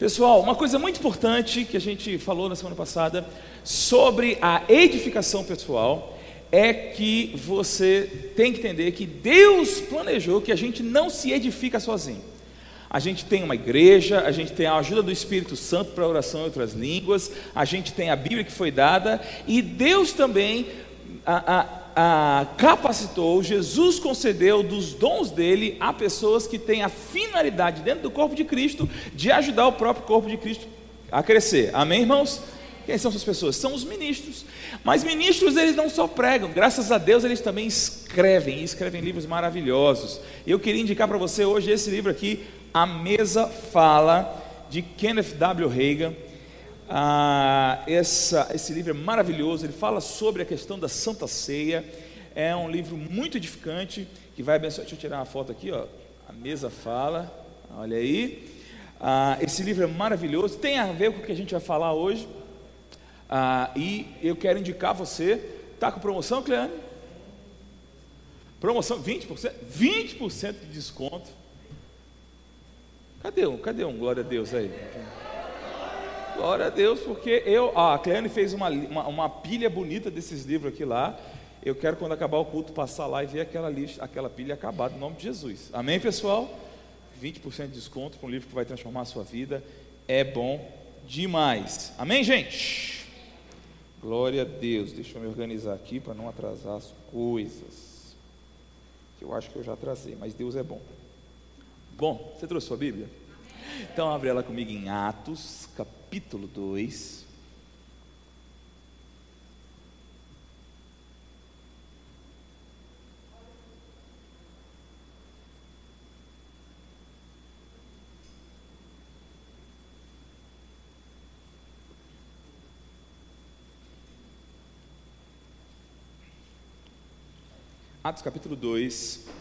Pessoal, uma coisa muito importante que a gente falou na semana passada sobre a edificação pessoal é que você tem que entender que Deus planejou que a gente não se edifica sozinho. A gente tem uma igreja, a gente tem a ajuda do Espírito Santo para oração em outras línguas, a gente tem a Bíblia que foi dada, e Deus também a, a, a, capacitou, Jesus concedeu dos dons dele a pessoas que têm a finalidade dentro do corpo de Cristo de ajudar o próprio corpo de Cristo a crescer. Amém, irmãos? Quem são essas pessoas? São os ministros. Mas ministros eles não só pregam, graças a Deus eles também escrevem, e escrevem livros maravilhosos. Eu queria indicar para você hoje esse livro aqui, A Mesa Fala, de Kenneth W. Reagan. Ah, essa, esse livro é maravilhoso, ele fala sobre a questão da Santa Ceia. É um livro muito edificante que vai abençoar. Deixa eu tirar uma foto aqui, ó. A mesa fala, olha aí. Ah, esse livro é maravilhoso, tem a ver com o que a gente vai falar hoje. Ah, e eu quero indicar você. Está com promoção, Cleane? Promoção 20%? 20% de desconto. Cadê um? Cadê um? Glória a Deus aí. Glória a Deus, porque eu, a Cleane fez uma, uma, uma, pilha bonita desses livros aqui lá. Eu quero, quando acabar o culto, passar lá e ver aquela, lista, aquela pilha acabar, em nome de Jesus. Amém, pessoal? 20% de desconto para um livro que vai transformar a sua vida. É bom demais. Amém, gente? Glória a Deus. Deixa eu me organizar aqui para não atrasar as coisas. Eu acho que eu já atrasei, mas Deus é bom. Bom, você trouxe sua Bíblia? Então abre ela comigo em Atos, capítulo 2. Atos capítulo 2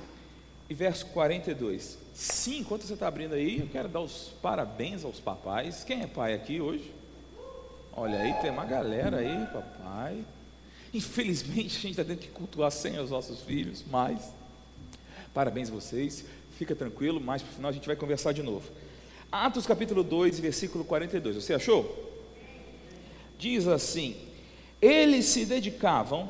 e verso 42. Sim, enquanto você está abrindo aí, eu quero dar os parabéns aos papais. Quem é pai aqui hoje? Olha aí, tem uma galera aí, papai. Infelizmente, a gente está tendo que cultuar sem os nossos filhos, mas parabéns a vocês. Fica tranquilo, mas para o final a gente vai conversar de novo. Atos capítulo 2, versículo 42. Você achou? Diz assim: Eles se dedicavam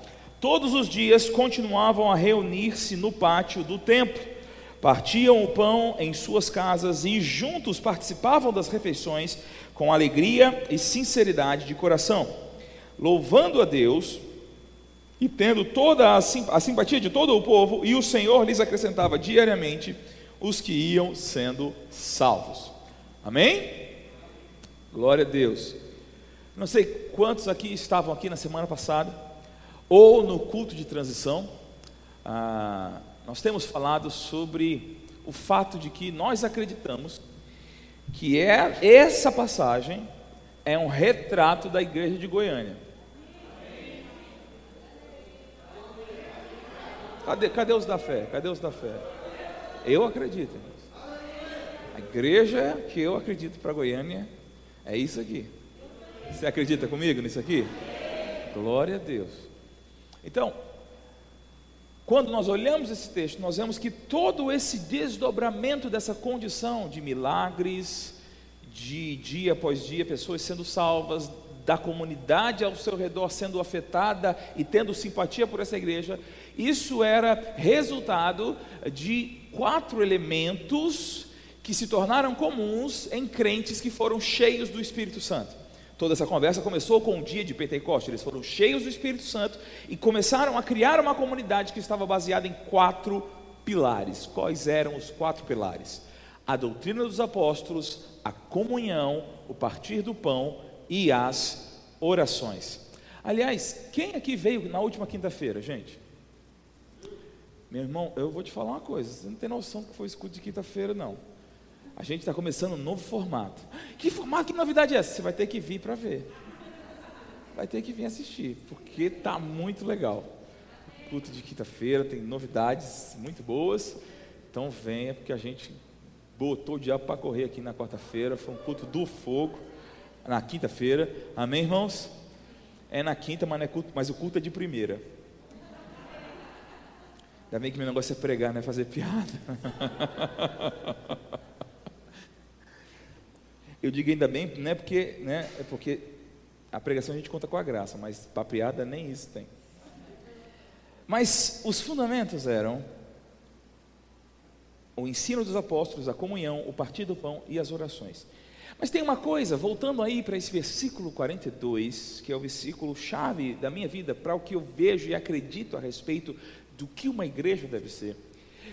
Todos os dias continuavam a reunir-se no pátio do templo partiam o pão em suas casas e juntos participavam das refeições com alegria e sinceridade de coração, louvando a Deus e tendo toda a, simpatia de todo o povo, e o Senhor lhes acrescentava diariamente os que iam sendo salvos. Amém? Glória a Deus. Não sei quantos aqui estavam aqui na semana passada, ou no culto de transição. Ah, nós temos falado sobre o fato de que nós acreditamos que é, essa passagem é um retrato da igreja de Goiânia. Cadê, cadê os da fé? Cadê os da fé? Eu acredito. A igreja que eu acredito para Goiânia é isso aqui. Você acredita comigo nisso aqui? Glória a Deus. Então, quando nós olhamos esse texto, nós vemos que todo esse desdobramento dessa condição de milagres, de dia após dia, pessoas sendo salvas, da comunidade ao seu redor sendo afetada e tendo simpatia por essa igreja, isso era resultado de quatro elementos que se tornaram comuns em crentes que foram cheios do Espírito Santo. Toda essa conversa começou com o dia de Pentecostes. Eles foram cheios do Espírito Santo e começaram a criar uma comunidade que estava baseada em quatro pilares. Quais eram os quatro pilares? A doutrina dos apóstolos, a comunhão, o partir do pão e as orações. Aliás, quem aqui veio na última quinta-feira, gente? Meu irmão, eu vou te falar uma coisa, você não tem noção que foi escudo de quinta-feira, não. A gente está começando um novo formato. Que formato, que novidade é essa? Você vai ter que vir para ver. vai ter que vir assistir, porque tá muito legal. Culto de quinta-feira tem novidades muito boas. Então venha, porque a gente botou o diabo para correr aqui na quarta-feira. Foi um culto do fogo na quinta-feira. Amém, irmãos? É na quinta, mas, é culto, mas o culto é de primeira. Ainda bem que meu negócio é pregar, não é fazer piada. Eu digo ainda bem, não é porque, né, é porque a pregação a gente conta com a graça, mas para piada nem isso tem. Mas os fundamentos eram o ensino dos apóstolos, a comunhão, o partir do pão e as orações. Mas tem uma coisa, voltando aí para esse versículo 42, que é o versículo chave da minha vida, para o que eu vejo e acredito a respeito do que uma igreja deve ser.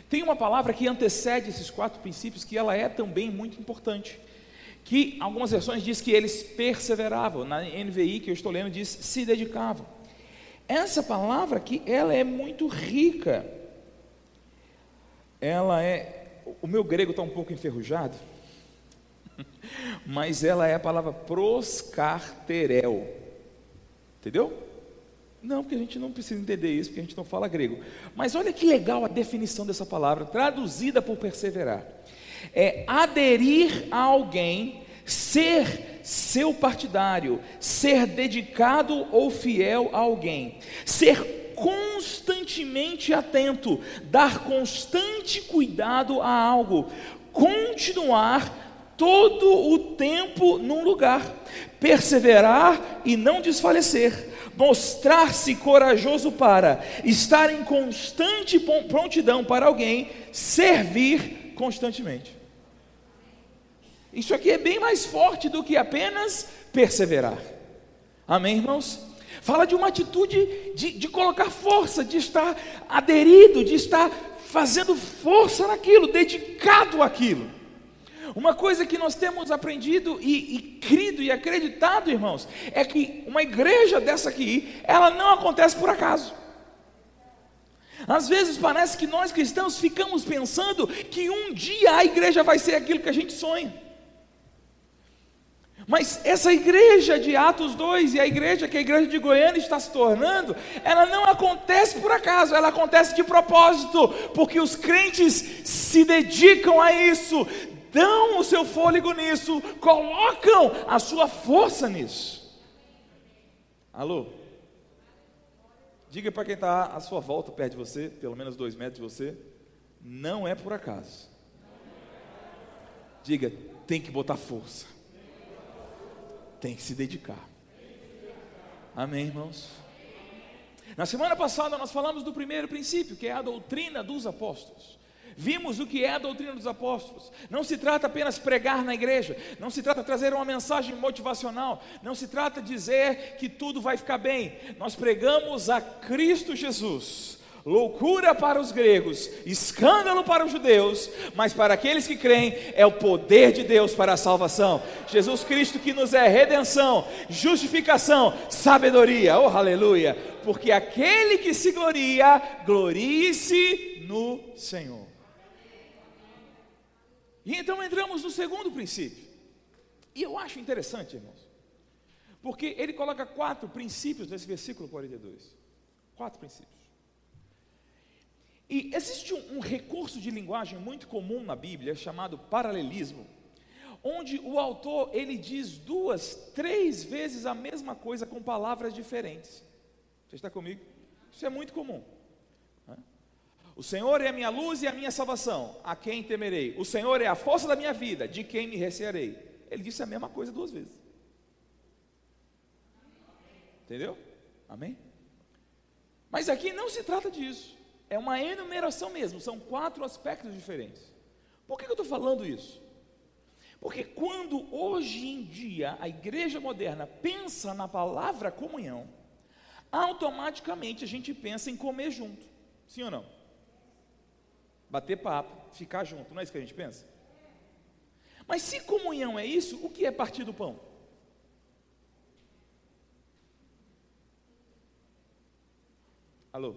Tem uma palavra que antecede esses quatro princípios, que ela é também muito importante. Que algumas versões diz que eles perseveravam, na NVI que eu estou lendo diz se dedicavam. Essa palavra aqui, ela é muito rica. Ela é o meu grego está um pouco enferrujado, mas ela é a palavra proscarterel. Entendeu? Não, porque a gente não precisa entender isso, porque a gente não fala grego. Mas olha que legal a definição dessa palavra, traduzida por perseverar. É aderir a alguém, ser seu partidário, ser dedicado ou fiel a alguém, ser constantemente atento, dar constante cuidado a algo, continuar todo o tempo num lugar, perseverar e não desfalecer, mostrar-se corajoso para, estar em constante prontidão para alguém, servir constantemente. Isso aqui é bem mais forte do que apenas perseverar. Amém, irmãos? Fala de uma atitude de, de colocar força, de estar aderido, de estar fazendo força naquilo, dedicado àquilo. Uma coisa que nós temos aprendido e, e crido e acreditado, irmãos, é que uma igreja dessa aqui, ela não acontece por acaso. Às vezes parece que nós cristãos ficamos pensando que um dia a igreja vai ser aquilo que a gente sonha. Mas essa igreja de Atos 2 e a igreja que a igreja de Goiânia está se tornando, ela não acontece por acaso, ela acontece de propósito, porque os crentes se dedicam a isso, dão o seu fôlego nisso, colocam a sua força nisso. Alô? Diga para quem está à sua volta, perto de você, pelo menos dois metros de você, não é por acaso. Diga, tem que botar força. Tem que se dedicar. Amém, irmãos? Na semana passada nós falamos do primeiro princípio, que é a doutrina dos apóstolos. Vimos o que é a doutrina dos apóstolos. Não se trata apenas pregar na igreja, não se trata trazer uma mensagem motivacional, não se trata dizer que tudo vai ficar bem. Nós pregamos a Cristo Jesus. Loucura para os gregos, escândalo para os judeus, mas para aqueles que creem é o poder de Deus para a salvação. Jesus Cristo que nos é redenção, justificação, sabedoria, oh aleluia, porque aquele que se gloria, glorie-se no Senhor. E então entramos no segundo princípio. E eu acho interessante, irmãos, porque ele coloca quatro princípios nesse versículo 42. Quatro princípios. E existe um, um recurso de linguagem muito comum na Bíblia chamado paralelismo, onde o autor ele diz duas, três vezes a mesma coisa com palavras diferentes. Você está comigo? Isso é muito comum. O Senhor é a minha luz e a minha salvação, a quem temerei? O Senhor é a força da minha vida, de quem me recearei? Ele disse a mesma coisa duas vezes. Entendeu? Amém? Mas aqui não se trata disso. É uma enumeração mesmo, são quatro aspectos diferentes. Por que eu estou falando isso? Porque quando hoje em dia a igreja moderna pensa na palavra comunhão, automaticamente a gente pensa em comer junto. Sim ou não? Bater papo, ficar junto, não é isso que a gente pensa? Mas se comunhão é isso, o que é partir do pão? Alô?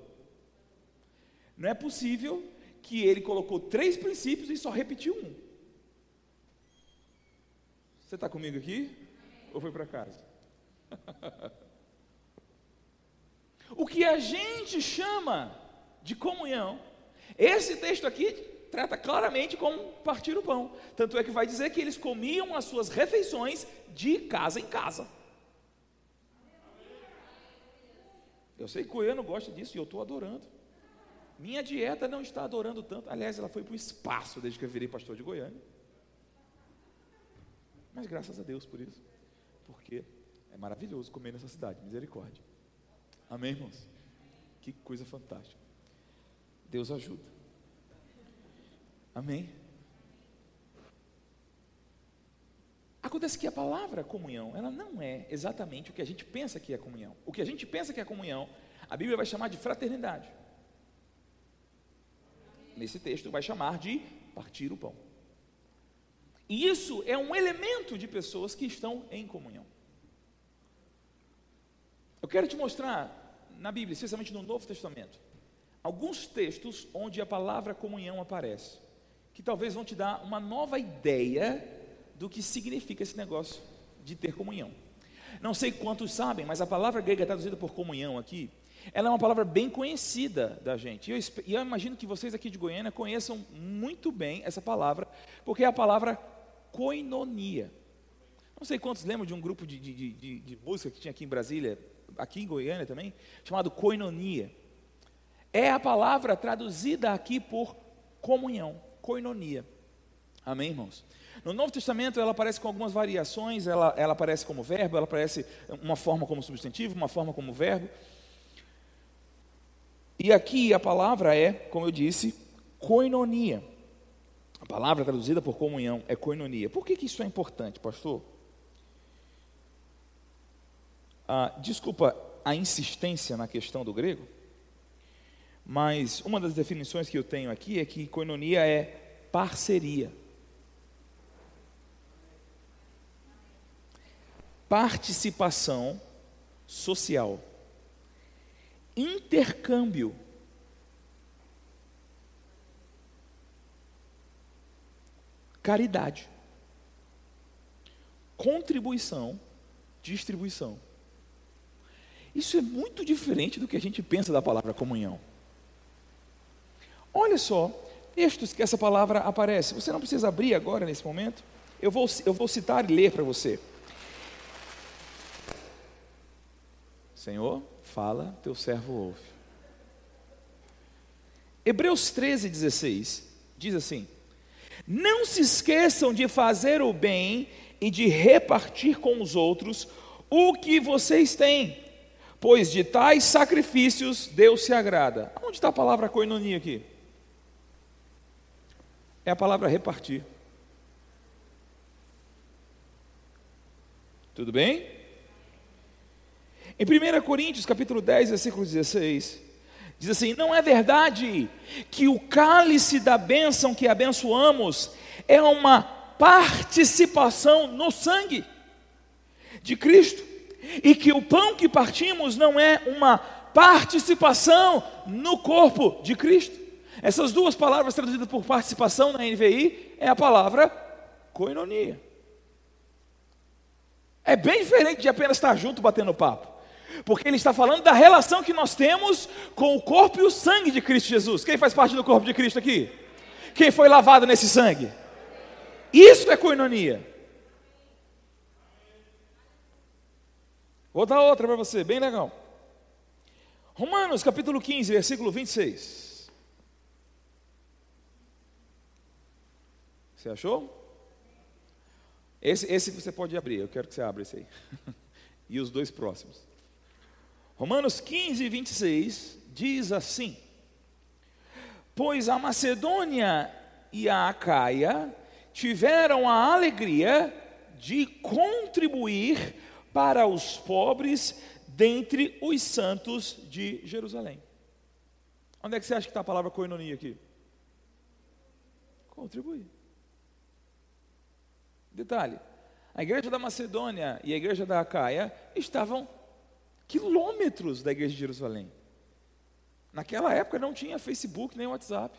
Não é possível que ele colocou três princípios e só repetiu um. Você está comigo aqui? Ou foi para casa? que a gente chama de comunhão, esse texto aqui trata claramente como partir o pão. Tanto é que vai dizer que eles comiam as suas refeições de casa em casa. Eu sei que o Goiano gosta disso e eu estou adorando. Minha dieta não está adorando tanto. Aliás, ela foi para o espaço desde que eu virei pastor de Goiânia. Mas graças a Deus por isso. Porque é maravilhoso comer nessa cidade. Misericórdia. Amém, irmãos? Que coisa fantástica. Deus ajuda. Amém? Acontece que a palavra comunhão, ela não é exatamente o que a gente pensa que é comunhão. O que a gente pensa que é comunhão, a Bíblia vai chamar de fraternidade. Nesse texto vai chamar de partir o pão. E isso é um elemento de pessoas que estão em comunhão. Eu quero te mostrar na Bíblia, especialmente no Novo Testamento, alguns textos onde a palavra comunhão aparece, que talvez vão te dar uma nova ideia do que significa esse negócio de ter comunhão. Não sei quantos sabem, mas a palavra grega traduzida por comunhão aqui, ela é uma palavra bem conhecida da gente. E eu, e eu imagino que vocês aqui de Goiânia conheçam muito bem essa palavra, porque é a palavra koinonia. Não sei quantos lembram de um grupo de, de, de, de música que tinha aqui em Brasília, aqui em Goiânia também, chamado koinonia. É a palavra traduzida aqui por comunhão, koinonia. Amém, irmãos? No Novo Testamento ela aparece com algumas variações, ela, ela aparece como verbo, ela aparece uma forma como substantivo, uma forma como verbo. E aqui a palavra é, como eu disse, koinonia. A palavra traduzida por comunhão é koinonia. Por que, que isso é importante, pastor? Ah, desculpa a insistência na questão do grego, mas uma das definições que eu tenho aqui é que koinonia é parceria. participação social, intercâmbio. Caridade, contribuição, distribuição. Isso é muito diferente do que a gente pensa da palavra comunhão. Olha só, textos que essa palavra aparece. Você não precisa abrir agora nesse momento. Eu vou, eu vou citar e ler para você. Senhor, fala, teu servo ouve. Hebreus 13, 16 diz assim: Não se esqueçam de fazer o bem e de repartir com os outros o que vocês têm, pois de tais sacrifícios Deus se agrada. Onde está a palavra coinonia aqui? É a palavra repartir. Tudo bem? Em 1 Coríntios, capítulo 10, versículo 16, diz assim: Não é verdade que o cálice da bênção que abençoamos é uma participação no sangue de Cristo, e que o pão que partimos não é uma participação no corpo de Cristo. Essas duas palavras traduzidas por participação na NVI é a palavra coinonia. É bem diferente de apenas estar junto batendo papo. Porque ele está falando da relação que nós temos com o corpo e o sangue de Cristo Jesus. Quem faz parte do corpo de Cristo aqui? Quem foi lavado nesse sangue? Isso é coinonia. Vou dar outra para você, bem legal. Romanos capítulo 15, versículo 26. Você achou? Esse, esse você pode abrir, eu quero que você abra esse aí. e os dois próximos. Romanos 15, 26 diz assim: Pois a Macedônia e a Acaia tiveram a alegria de contribuir para os pobres dentre os santos de Jerusalém. Onde é que você acha que está a palavra coinonia aqui? Contribuir. Detalhe: a igreja da Macedônia e a igreja da Acaia estavam quilômetros da igreja de Jerusalém. Naquela época não tinha Facebook nem WhatsApp.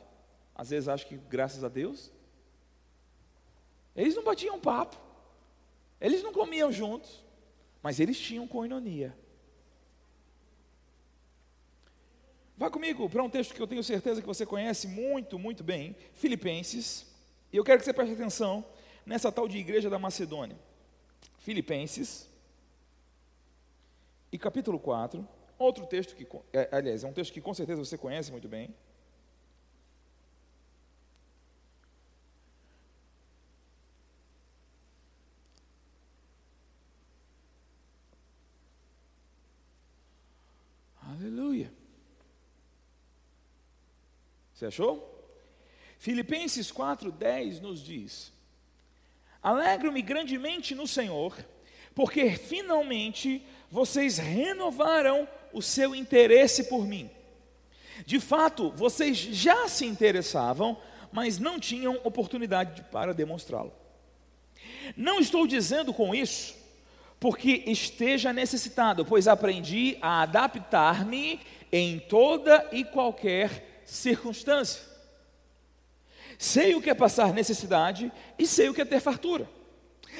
Às vezes acho que graças a Deus. Eles não batiam papo. Eles não comiam juntos. Mas eles tinham coinonia. Vá comigo para um texto que eu tenho certeza que você conhece muito, muito bem, Filipenses. E eu quero que você preste atenção nessa tal de igreja da Macedônia. Filipenses, e capítulo 4, outro texto que, é, aliás, é um texto que com certeza você conhece muito bem. Aleluia. Você achou? Filipenses 4,10 nos diz: Alegro-me grandemente no Senhor, porque finalmente vocês renovaram o seu interesse por mim. De fato, vocês já se interessavam, mas não tinham oportunidade para demonstrá-lo. Não estou dizendo com isso porque esteja necessitado, pois aprendi a adaptar-me em toda e qualquer circunstância. Sei o que é passar necessidade e sei o que é ter fartura.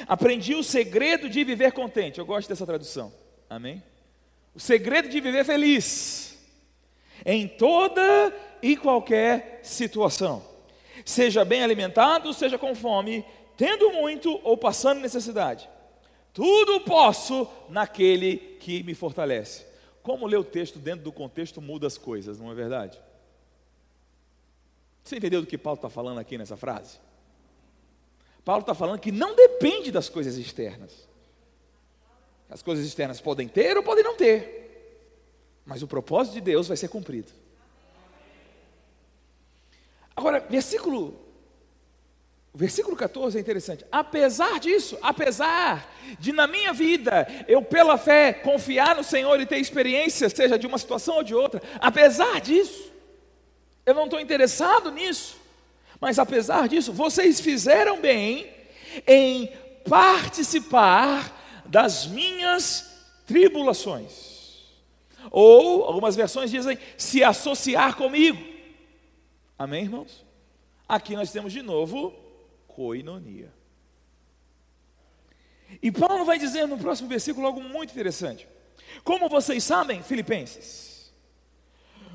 Aprendi o segredo de viver contente. Eu gosto dessa tradução. Amém? O segredo de viver feliz em toda e qualquer situação. Seja bem alimentado, seja com fome, tendo muito ou passando necessidade. Tudo posso naquele que me fortalece. Como ler o texto dentro do contexto muda as coisas, não é verdade? Você entendeu do que Paulo está falando aqui nessa frase? Paulo está falando que não depende das coisas externas. As coisas externas podem ter ou podem não ter, mas o propósito de Deus vai ser cumprido. Agora, versículo versículo 14 é interessante. Apesar disso, apesar de na minha vida eu pela fé confiar no Senhor e ter experiência, seja de uma situação ou de outra, apesar disso, eu não estou interessado nisso. Mas apesar disso, vocês fizeram bem em participar das minhas tribulações. Ou, algumas versões dizem, se associar comigo. Amém, irmãos? Aqui nós temos de novo coinonia. E Paulo vai dizer no próximo versículo algo muito interessante. Como vocês sabem, Filipenses,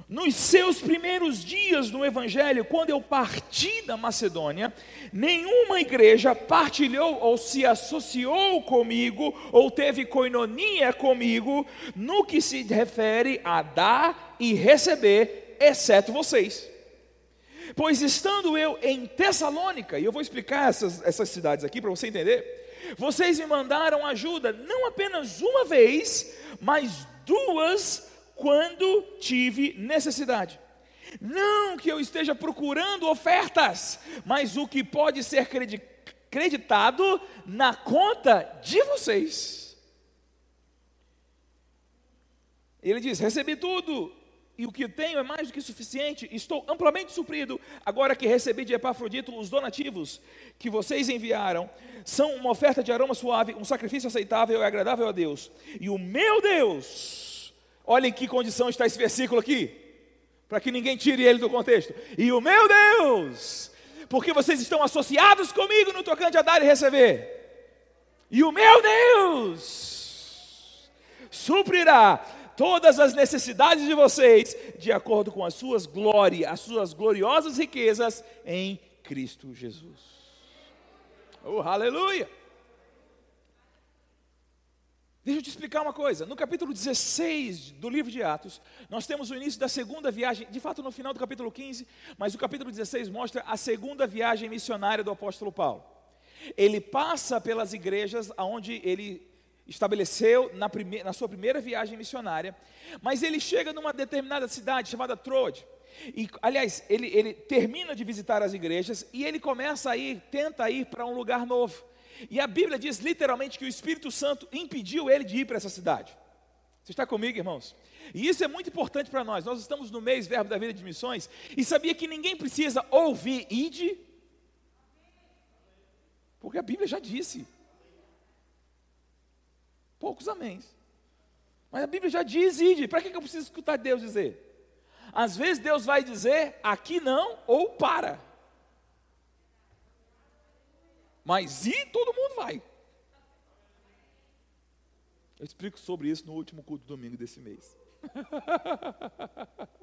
nos seus primeiros dias no Evangelho, quando eu parti da Macedônia, nenhuma igreja partilhou ou se associou comigo, ou teve coinonia comigo, no que se refere a dar e receber, exceto vocês. Pois estando eu em Tessalônica, e eu vou explicar essas, essas cidades aqui para você entender, vocês me mandaram ajuda não apenas uma vez, mas duas quando tive necessidade. Não que eu esteja procurando ofertas, mas o que pode ser creditado na conta de vocês. Ele diz: Recebi tudo, e o que tenho é mais do que suficiente, estou amplamente suprido. Agora que recebi de Epafrodito os donativos que vocês enviaram, são uma oferta de aroma suave, um sacrifício aceitável e agradável a Deus. E o meu Deus Olha em que condição está esse versículo aqui, para que ninguém tire ele do contexto. E o meu Deus, porque vocês estão associados comigo no tocante a dar e receber. E o meu Deus suprirá todas as necessidades de vocês de acordo com as suas glórias, as suas gloriosas riquezas em Cristo Jesus. Oh, aleluia! Deixa eu te explicar uma coisa. No capítulo 16 do livro de Atos, nós temos o início da segunda viagem, de fato no final do capítulo 15, mas o capítulo 16 mostra a segunda viagem missionária do apóstolo Paulo. Ele passa pelas igrejas aonde ele estabeleceu na, prime na sua primeira viagem missionária, mas ele chega numa determinada cidade chamada Troade. E, aliás, ele, ele termina de visitar as igrejas e ele começa a ir, tenta ir para um lugar novo. E a Bíblia diz literalmente que o Espírito Santo impediu ele de ir para essa cidade. Você está comigo, irmãos? E isso é muito importante para nós. Nós estamos no mês Verbo da Vida de Missões e sabia que ninguém precisa ouvir ide, porque a Bíblia já disse. Poucos améns. Mas a Bíblia já diz ide. Para que eu preciso escutar Deus dizer? Às vezes Deus vai dizer aqui não ou para. Mas e todo mundo vai. Eu explico sobre isso no último culto domingo desse mês.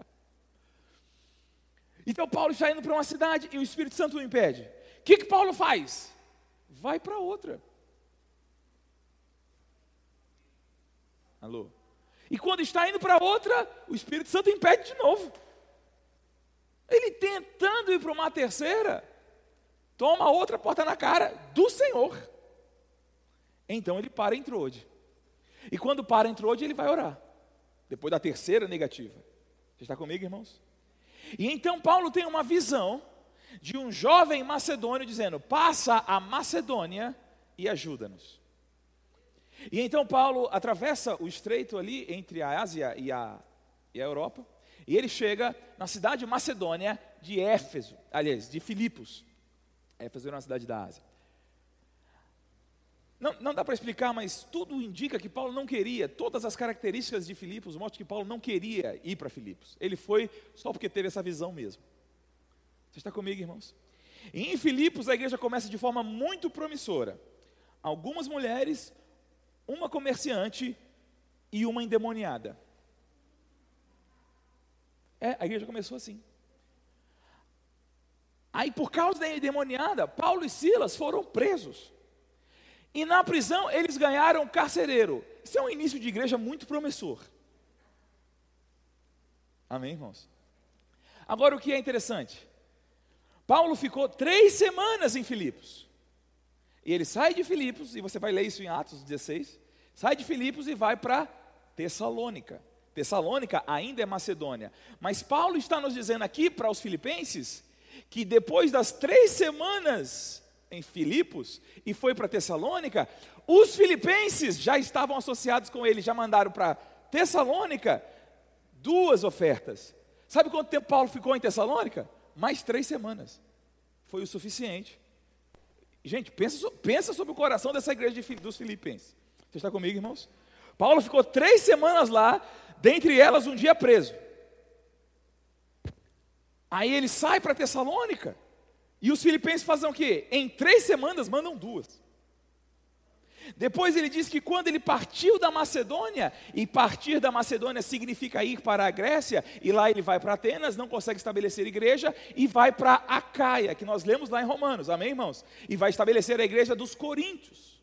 Então Paulo está indo para uma cidade e o Espírito Santo o impede. O que, que Paulo faz? Vai para outra. Alô? E quando está indo para outra, o Espírito Santo impede de novo. Ele tentando ir para uma terceira, toma outra porta na cara do Senhor. Então ele para em Trode. E quando para em Trode, ele vai orar. Depois da terceira negativa. Você está comigo, irmãos? E então Paulo tem uma visão de um jovem macedônio dizendo: passa a Macedônia e ajuda-nos. E então Paulo atravessa o estreito ali entre a Ásia e a, e a Europa, e ele chega na cidade macedônia de Éfeso, aliás, de Filipos. Éfeso era uma cidade da Ásia. Não, não dá para explicar, mas tudo indica que Paulo não queria, todas as características de Filipos mostram que Paulo não queria ir para Filipos. Ele foi só porque teve essa visão mesmo. Você está comigo, irmãos? E em Filipos a igreja começa de forma muito promissora. Algumas mulheres, uma comerciante e uma endemoniada. É, a igreja começou assim. Aí, por causa da endemoniada, Paulo e Silas foram presos. E na prisão eles ganharam carcereiro. Isso é um início de igreja muito promissor. Amém, irmãos? Agora o que é interessante? Paulo ficou três semanas em Filipos. E ele sai de Filipos, e você vai ler isso em Atos 16. Sai de Filipos e vai para Tessalônica. Tessalônica ainda é Macedônia. Mas Paulo está nos dizendo aqui para os filipenses que depois das três semanas em Filipos e foi para Tessalônica, os filipenses já estavam associados com ele, já mandaram para Tessalônica duas ofertas. Sabe quanto tempo Paulo ficou em Tessalônica? Mais três semanas. Foi o suficiente. Gente, pensa, pensa sobre o coração dessa igreja de, dos filipenses. Você está comigo, irmãos? Paulo ficou três semanas lá, dentre elas um dia preso. Aí ele sai para Tessalônica. E os filipenses fazem o quê? Em três semanas mandam duas. Depois ele diz que quando ele partiu da Macedônia, e partir da Macedônia significa ir para a Grécia, e lá ele vai para Atenas, não consegue estabelecer igreja, e vai para Acaia, que nós lemos lá em Romanos, amém, irmãos? E vai estabelecer a igreja dos Coríntios.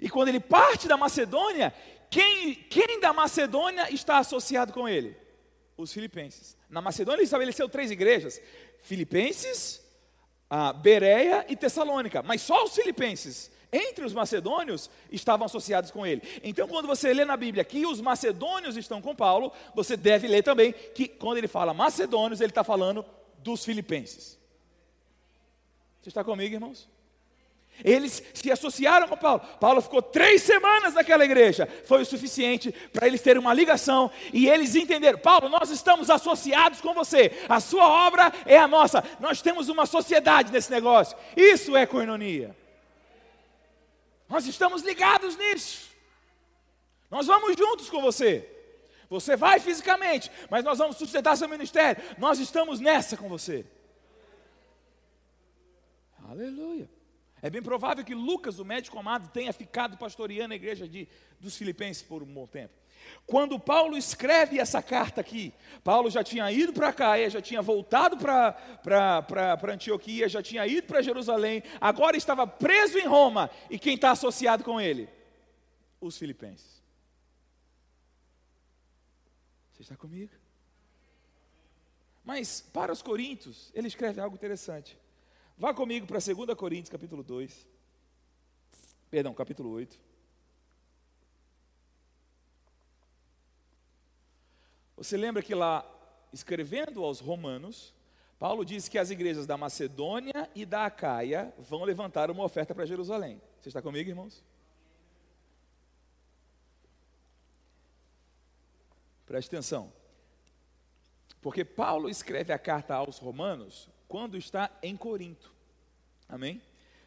E quando ele parte da Macedônia, quem, quem da Macedônia está associado com ele? Os filipenses. Na Macedônia ele estabeleceu três igrejas: Filipenses, a Bereia e Tessalônica. Mas só os filipenses, entre os macedônios, estavam associados com ele. Então, quando você lê na Bíblia que os macedônios estão com Paulo, você deve ler também que quando ele fala macedônios, ele está falando dos filipenses. Você está comigo, irmãos? Eles se associaram com Paulo. Paulo ficou três semanas naquela igreja. Foi o suficiente para eles terem uma ligação e eles entenderam: Paulo, nós estamos associados com você. A sua obra é a nossa. Nós temos uma sociedade nesse negócio. Isso é coinonia. Nós estamos ligados nisso. Nós vamos juntos com você. Você vai fisicamente, mas nós vamos sustentar seu ministério. Nós estamos nessa com você. Aleluia. É bem provável que Lucas, o médico amado, tenha ficado pastoreando a igreja de, dos Filipenses por um bom tempo. Quando Paulo escreve essa carta aqui, Paulo já tinha ido para Caia, já tinha voltado para Antioquia, já tinha ido para Jerusalém, agora estava preso em Roma. E quem está associado com ele? Os filipenses. Você está comigo? Mas para os coríntios, ele escreve algo interessante. Vá comigo para 2 Coríntios, capítulo 2. Perdão, capítulo 8. Você lembra que lá, escrevendo aos Romanos, Paulo diz que as igrejas da Macedônia e da Acaia vão levantar uma oferta para Jerusalém. Você está comigo, irmãos? Preste atenção. Porque Paulo escreve a carta aos Romanos quando está em Corinto. Amém?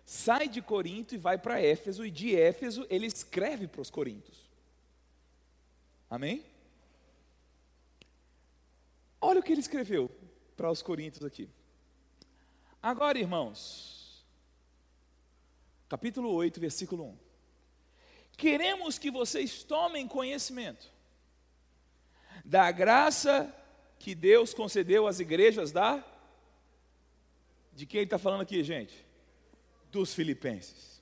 Sai de Corinto e vai para Éfeso, e de Éfeso ele escreve para os Coríntios. Amém? Olha o que ele escreveu para os Coríntios aqui. Agora, irmãos, capítulo 8, versículo 1. Queremos que vocês tomem conhecimento da graça que Deus concedeu às igrejas da. De quem ele está falando aqui, gente? Dos filipenses.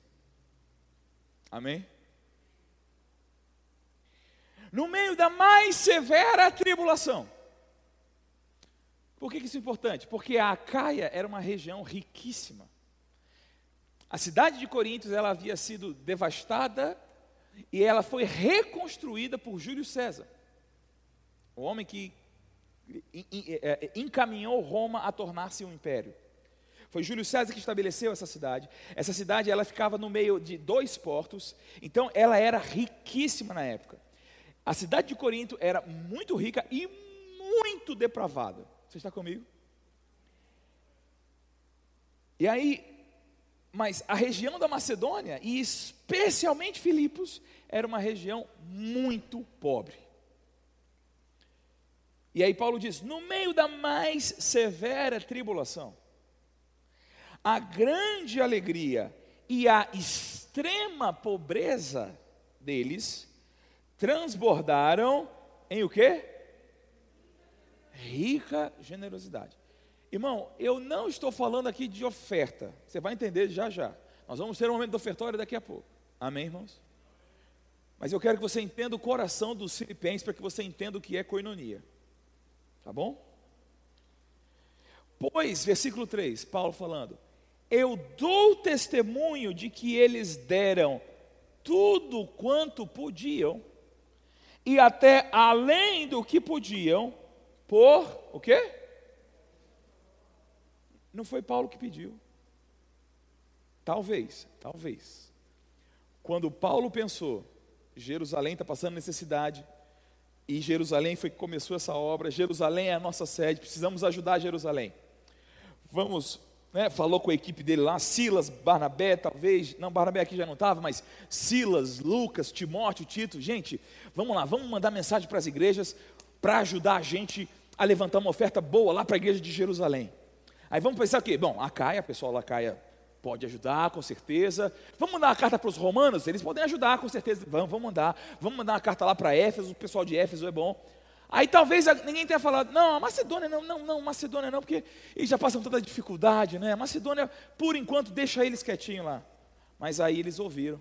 Amém? No meio da mais severa tribulação. Por que isso é importante? Porque a Acaia era uma região riquíssima. A cidade de Corinto ela havia sido devastada e ela foi reconstruída por Júlio César, o homem que é, encaminhou Roma a tornar-se um império. Foi Júlio César que estabeleceu essa cidade. Essa cidade ela ficava no meio de dois portos, então ela era riquíssima na época. A cidade de Corinto era muito rica e muito depravada. Você está comigo? E aí, mas a região da Macedônia, e especialmente Filipos, era uma região muito pobre. E aí Paulo diz: no meio da mais severa tribulação, a grande alegria e a extrema pobreza deles transbordaram em o quê? Rica generosidade. Irmão, eu não estou falando aqui de oferta. Você vai entender já já. Nós vamos ter um momento de ofertório daqui a pouco. Amém, irmãos? Mas eu quero que você entenda o coração dos filipenses para que você entenda o que é coinonia. Tá bom? Pois, versículo 3, Paulo falando: Eu dou testemunho de que eles deram tudo quanto podiam e até além do que podiam por o quê? Não foi Paulo que pediu. Talvez, talvez. Quando Paulo pensou, Jerusalém está passando necessidade, e Jerusalém foi que começou essa obra, Jerusalém é a nossa sede, precisamos ajudar Jerusalém. Vamos, né, falou com a equipe dele lá, Silas, Barnabé, talvez, não, Barnabé aqui já não estava, mas Silas, Lucas, Timóteo, Tito, gente, vamos lá, vamos mandar mensagem para as igrejas para ajudar a gente a levantar uma oferta boa lá para a igreja de Jerusalém. Aí vamos pensar o quê? Bom, a Caia, pessoal da Caia pode ajudar, com certeza. Vamos mandar uma carta para os romanos? Eles podem ajudar, com certeza. Vamos, vamos mandar. Vamos mandar uma carta lá para Éfeso, o pessoal de Éfeso é bom. Aí talvez ninguém tenha falado, não, a Macedônia não, não, não, Macedônia não, porque eles já passam tanta dificuldade, né? A Macedônia, por enquanto, deixa eles quietinhos lá. Mas aí eles ouviram.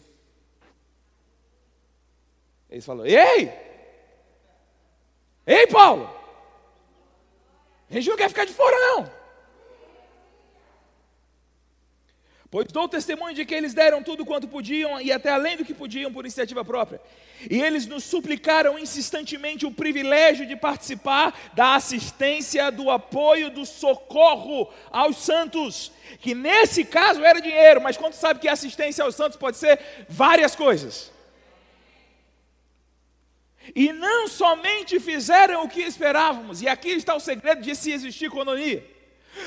Eles falaram, ei! Ei, Paulo! A gente não quer ficar de fora, não. Pois dou testemunho de que eles deram tudo quanto podiam e até além do que podiam por iniciativa própria. E eles nos suplicaram insistentemente o privilégio de participar da assistência, do apoio, do socorro aos santos, que nesse caso era dinheiro, mas quando sabe que assistência aos santos pode ser várias coisas. E não somente fizeram o que esperávamos, e aqui está o segredo de se existir economia,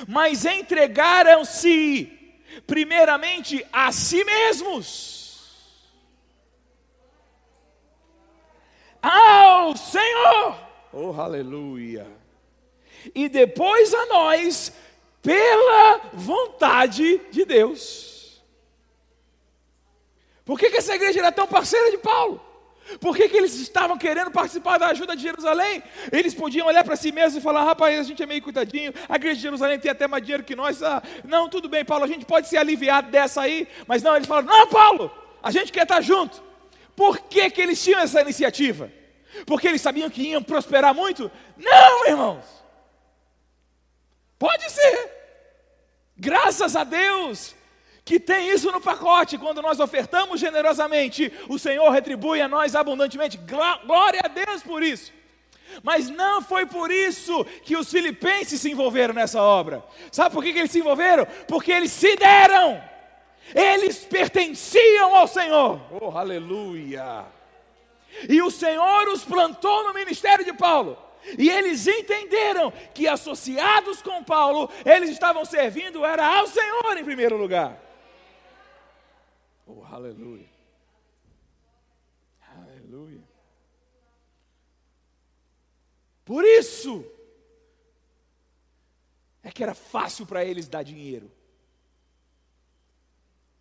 mas entregaram-se primeiramente a si mesmos, ao Senhor, oh aleluia, e depois a nós, pela vontade de Deus. Por que, que essa igreja era tão parceira de Paulo? Por que, que eles estavam querendo participar da ajuda de Jerusalém? Eles podiam olhar para si mesmos e falar: rapaz, a gente é meio cuidadinho, a igreja de Jerusalém tem até mais dinheiro que nós. Ah, não, tudo bem, Paulo, a gente pode ser aliviado dessa aí, mas não, eles falaram: não, Paulo, a gente quer estar junto. Por que, que eles tinham essa iniciativa? Porque eles sabiam que iam prosperar muito? Não, irmãos. Pode ser. Graças a Deus, que tem isso no pacote. Quando nós ofertamos generosamente, o Senhor retribui a nós abundantemente. Glória a Deus por isso. Mas não foi por isso que os filipenses se envolveram nessa obra. Sabe por que, que eles se envolveram? Porque eles se deram. Eles pertenciam ao Senhor. Oh, aleluia! E o Senhor os plantou no ministério de Paulo. E eles entenderam que associados com Paulo, eles estavam servindo era ao Senhor em primeiro lugar. Oh, aleluia. Aleluia. Por isso é que era fácil para eles dar dinheiro.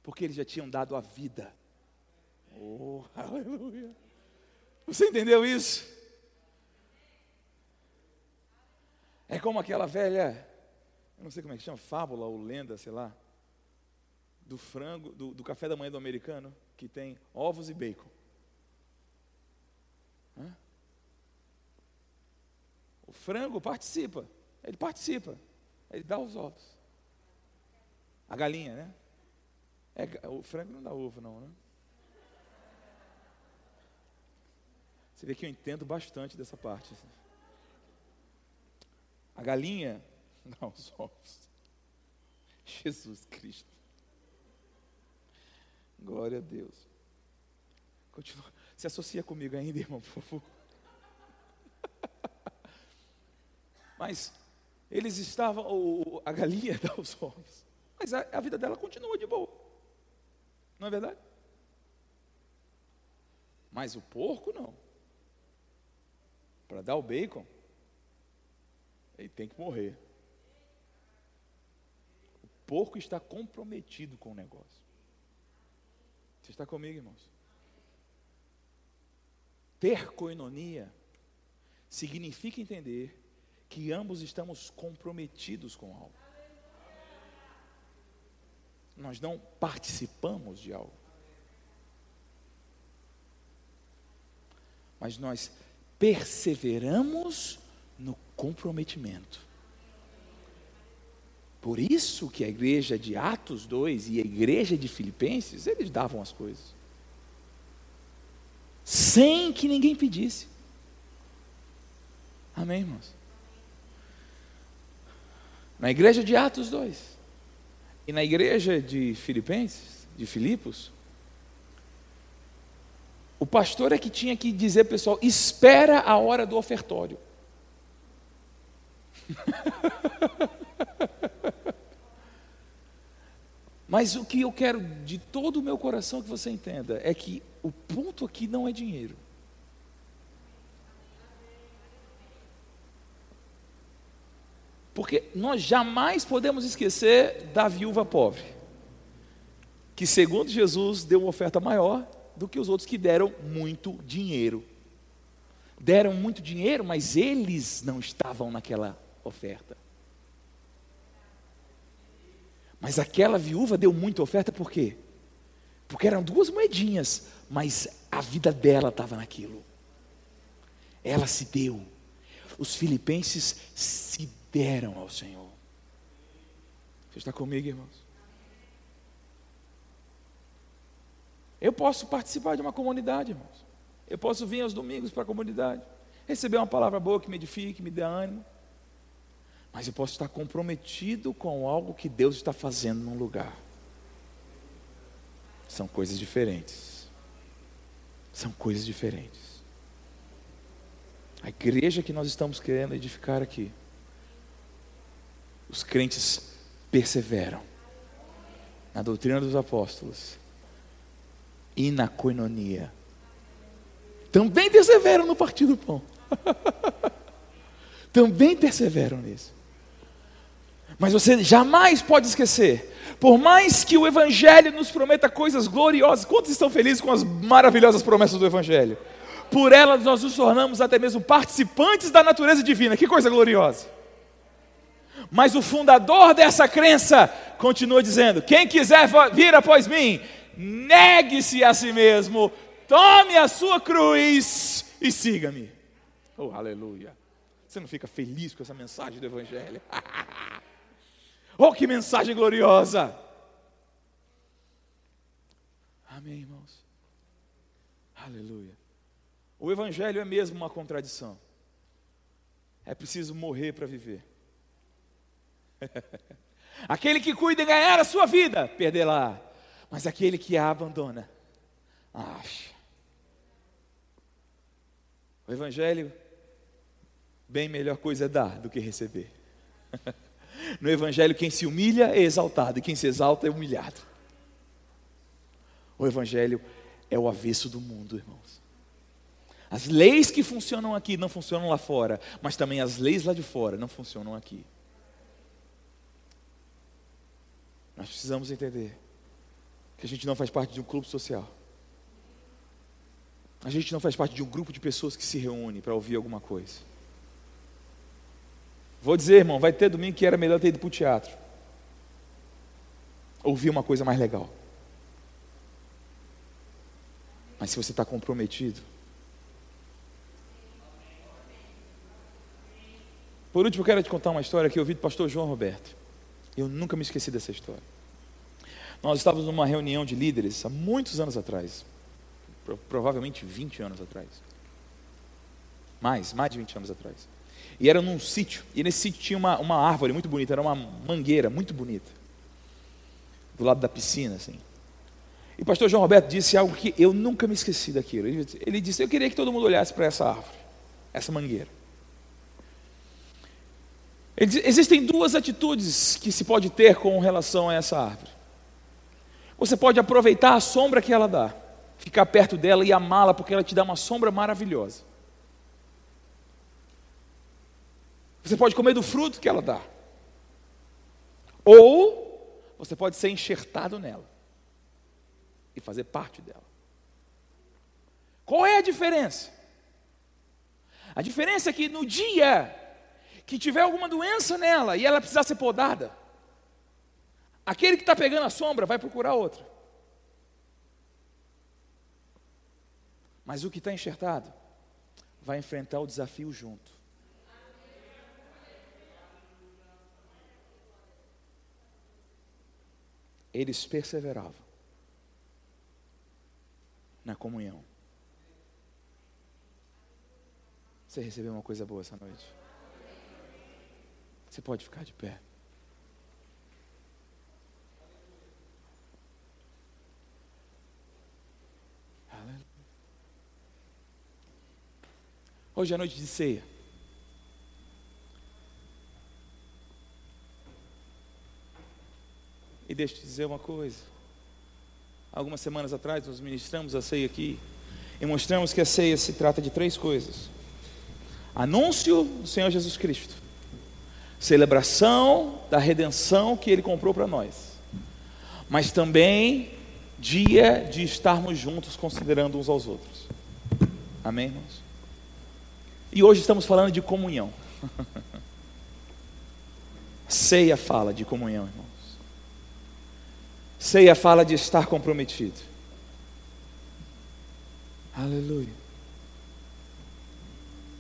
Porque eles já tinham dado a vida. Oh, aleluia. Você entendeu isso? É como aquela velha, eu não sei como é que chama, fábula ou lenda, sei lá, do frango, do, do café da manhã do americano, que tem ovos e bacon. Hã? O frango participa, ele participa, ele dá os ovos. A galinha, né? É, o frango não dá ovo, não, né? Você vê que eu entendo bastante dessa parte. A galinha dá os ovos. Jesus Cristo. Glória a Deus. Continua. Se associa comigo ainda, irmão, por favor. Mas eles estavam, a galinha dá os ovos. Mas a, a vida dela continua de boa. Não é verdade? Mas o porco não. Para dar o bacon, ele tem que morrer. O porco está comprometido com o negócio. Você está comigo, irmãos? Ter coinonia significa entender que ambos estamos comprometidos com algo. Nós não participamos de algo. Mas nós perseveramos no comprometimento. Por isso que a igreja de Atos 2 e a igreja de Filipenses, eles davam as coisas. Sem que ninguém pedisse. Amém, irmãos? Na igreja de Atos 2 e na igreja de Filipenses, de Filipos, o pastor é que tinha que dizer, pessoal, espera a hora do ofertório. Mas o que eu quero de todo o meu coração que você entenda é que o ponto aqui não é dinheiro. Porque nós jamais podemos esquecer da viúva pobre, que segundo Jesus deu uma oferta maior do que os outros que deram muito dinheiro. Deram muito dinheiro, mas eles não estavam naquela oferta. Mas aquela viúva deu muita oferta por quê? Porque eram duas moedinhas, mas a vida dela estava naquilo. Ela se deu. Os filipenses se deram ao Senhor. Você está comigo, irmãos? Eu posso participar de uma comunidade, irmãos. Eu posso vir aos domingos para a comunidade, receber uma palavra boa que me edifique, me dê ânimo. Mas eu posso estar comprometido com algo que Deus está fazendo num lugar. São coisas diferentes. São coisas diferentes. A igreja que nós estamos querendo edificar aqui, os crentes perseveram na doutrina dos apóstolos e na coinonia. Também perseveram no partido do pão. Também perseveram nisso. Mas você jamais pode esquecer, por mais que o Evangelho nos prometa coisas gloriosas, quantos estão felizes com as maravilhosas promessas do Evangelho? Por elas nós nos tornamos até mesmo participantes da natureza divina, que coisa gloriosa. Mas o fundador dessa crença continua dizendo: quem quiser vir após mim, negue-se a si mesmo, tome a sua cruz e siga-me. Oh, aleluia. Você não fica feliz com essa mensagem do Evangelho? Oh, que mensagem gloriosa! Amém, irmãos? Aleluia. O Evangelho é mesmo uma contradição. É preciso morrer para viver. aquele que cuida em ganhar a sua vida, perderá. Mas aquele que a abandona, acha. O Evangelho, bem melhor coisa é dar do que receber. No Evangelho, quem se humilha é exaltado, e quem se exalta é humilhado. O Evangelho é o avesso do mundo, irmãos. As leis que funcionam aqui não funcionam lá fora, mas também as leis lá de fora não funcionam aqui. Nós precisamos entender que a gente não faz parte de um clube social. A gente não faz parte de um grupo de pessoas que se reúne para ouvir alguma coisa. Vou dizer, irmão, vai ter domingo que era melhor ter ido para o teatro. Ouvir uma coisa mais legal. Mas se você está comprometido. Por último, eu quero te contar uma história que eu ouvi do pastor João Roberto. Eu nunca me esqueci dessa história. Nós estávamos numa reunião de líderes há muitos anos atrás. Provavelmente 20 anos atrás. Mais, mais de 20 anos atrás. E era num sítio. E nesse sítio tinha uma, uma árvore muito bonita, era uma mangueira muito bonita. Do lado da piscina, assim. E o pastor João Roberto disse algo que eu nunca me esqueci daquilo. Ele, disse: Eu queria que todo mundo olhasse para essa árvore, essa mangueira. Ele disse, Existem duas atitudes que se pode ter com relação a essa árvore. Você pode aproveitar a sombra que ela dá, ficar perto dela e amá-la, porque ela te dá uma sombra maravilhosa. Você pode comer do fruto que ela dá. Ou você pode ser enxertado nela e fazer parte dela. Qual é a diferença? A diferença é que no dia que tiver alguma doença nela e ela precisar ser podada, aquele que está pegando a sombra vai procurar outra. Mas o que está enxertado vai enfrentar o desafio junto. Eles perseveravam na comunhão. Você recebeu uma coisa boa essa noite? Você pode ficar de pé. Hoje é noite de ceia. Deixa eu te dizer uma coisa. Algumas semanas atrás nós ministramos a ceia aqui e mostramos que a ceia se trata de três coisas: anúncio do Senhor Jesus Cristo, celebração da redenção que Ele comprou para nós, mas também dia de estarmos juntos considerando uns aos outros. Amém, irmãos? E hoje estamos falando de comunhão. Ceia fala de comunhão, irmão. Ceia fala de estar comprometido. Aleluia.